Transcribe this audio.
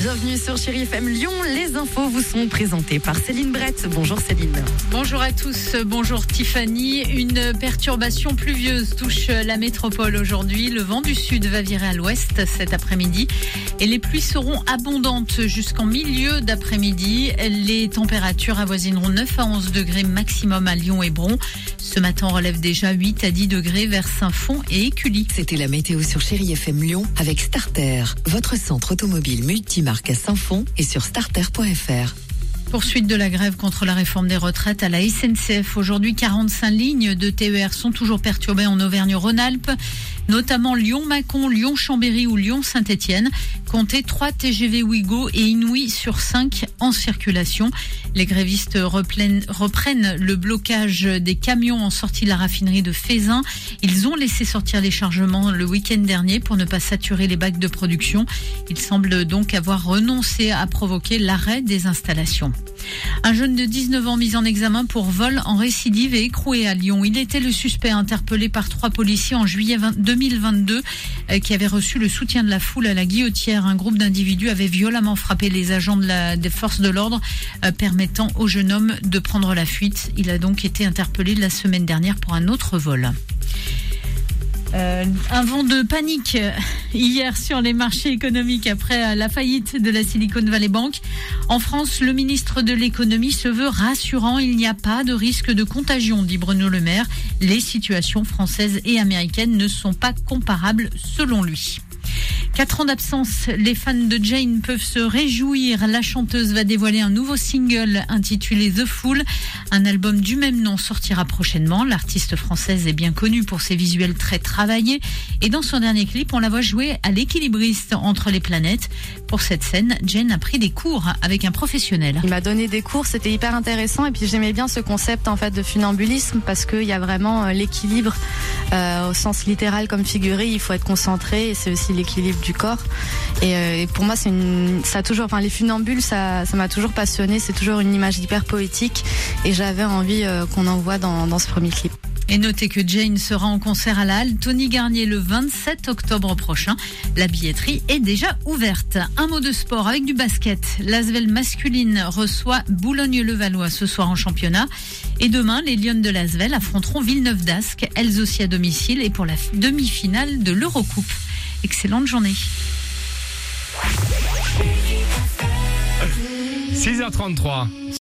Bienvenue sur Chéri FM Lyon. Les infos vous sont présentées par Céline Brett. Bonjour Céline. Bonjour à tous, bonjour Tiffany. Une perturbation pluvieuse touche la métropole aujourd'hui. Le vent du sud va virer à l'ouest cet après-midi et les pluies seront abondantes jusqu'en milieu d'après-midi. Les températures avoisineront 9 à 11 degrés maximum à Lyon et Bron. Ce matin, on relève déjà 8 à 10 degrés vers Saint-Fond et Écully. C'était la météo sur Chérie FM Lyon avec Starter, votre centre automobile multimarque à Saint-Fond et sur starter.fr. Poursuite de la grève contre la réforme des retraites à la SNCF. Aujourd'hui, 45 lignes de TER sont toujours perturbées en Auvergne-Rhône-Alpes, notamment Lyon-Mâcon, Lyon-Chambéry ou Lyon-Saint-Étienne. Comptez 3 TGV Ouigo et Inouï sur 5 en circulation. Les grévistes reprennent, le blocage des camions en sortie de la raffinerie de Fézin. Ils ont laissé sortir les chargements le week-end dernier pour ne pas saturer les bacs de production. Ils semblent donc avoir renoncé à provoquer l'arrêt des installations. Un jeune de 19 ans mis en examen pour vol en récidive et écroué à Lyon. Il était le suspect interpellé par trois policiers en juillet 20 2022 euh, qui avait reçu le soutien de la foule à la guillotière. Un groupe d'individus avait violemment frappé les agents des forces de l'ordre euh, permettant au jeune homme de prendre la fuite. Il a donc été interpellé la semaine dernière pour un autre vol. Euh, un vent de panique euh, hier sur les marchés économiques après la faillite de la Silicon Valley Bank. En France, le ministre de l'économie se veut rassurant. Il n'y a pas de risque de contagion, dit Bruno Le Maire. Les situations françaises et américaines ne sont pas comparables selon lui. Quatre ans d'absence, les fans de Jane peuvent se réjouir. La chanteuse va dévoiler un nouveau single intitulé The Fool. Un album du même nom sortira prochainement. L'artiste française est bien connue pour ses visuels très travaillés. Et dans son dernier clip, on la voit jouer à l'équilibriste entre les planètes. Pour cette scène, Jane a pris des cours avec un professionnel. Il m'a donné des cours, c'était hyper intéressant et puis j'aimais bien ce concept en fait de funambulisme parce qu'il y a vraiment euh, l'équilibre euh, au sens littéral comme figuré. Il faut être concentré et c'est aussi l'équilibre du corps. Et, euh, pour moi, ça a toujours, les funambules, ça, ça m'a toujours passionné. C'est toujours une image hyper poétique et j'avais envie euh, qu'on en voit dans, dans ce premier clip. Et notez que Jane sera en concert à la Halle Tony Garnier le 27 octobre prochain. La billetterie est déjà ouverte. Un mot de sport avec du basket. L'Asvel masculine reçoit Boulogne-le-Valois ce soir en championnat. Et demain, les Lyonnes de l'Asvel affronteront Villeneuve d'Ascq, elles aussi à domicile et pour la demi-finale de l'Eurocoupe. Excellente journée. 6h33.